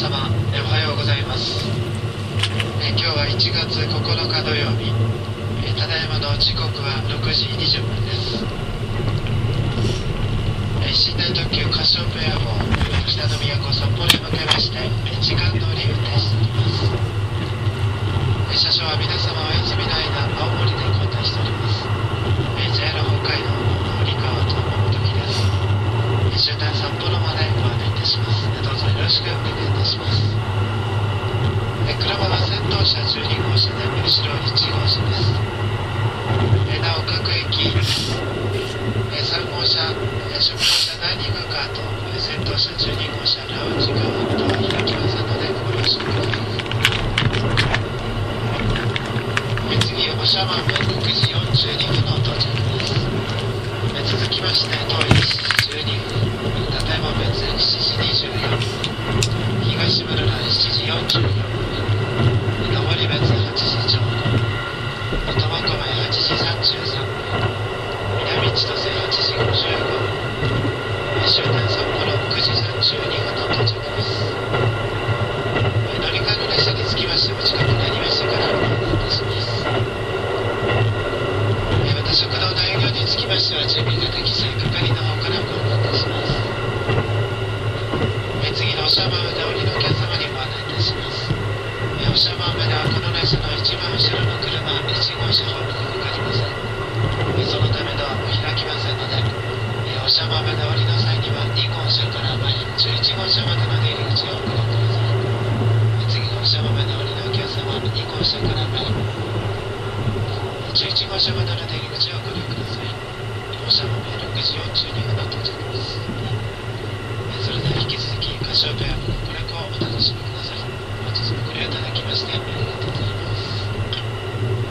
様えおはようございます。え今日は1月9日土曜日。えただいまの時刻は6時20分です。え寝台特急カシオペア号北の都札幌へ向けましてえ時間通り運転しております。え車掌は皆様お休みの間青森で交代しております。え JR 北海道の堀川と桃時です。え終点札幌までたします。どうぞよろしくお願いいたします。え車は先頭車12号車で後ろ1号車です。えなお各駅え3号車え出港車ダイニングカーと先頭車12号車ラウンジ側ドア開きませんのでご了承くださいえ次長万部6時42分の到着です。続きまして当7時12分立山別7時24分東室蘭7時44分登別8時ちょうど苫小牧8時33分南千歳8時55分終点札幌9時32分の到着ですえ乗り換えの列車につきましてお近くになりましたからご案内いたしますえまた食堂の営業につきましては準備ができ次係の方からご案内い。たします次の長万部で降りのお客様にご案内い。たしますえ長万部ではこの列車の一番後ろの車1号車ホームにかかりませんそのためドアも開きませんのでえ長万部で降りの際には2号車から前11号車までの出入り口をご覧ください。次の長万部で降りのお客様2号車から前11号車までの出入り口をご利用ください。長万部6時42分の到着ですそれでは引き続きカシオペアのご来光をお楽しみください本日もご利用いただきましてありがとうございます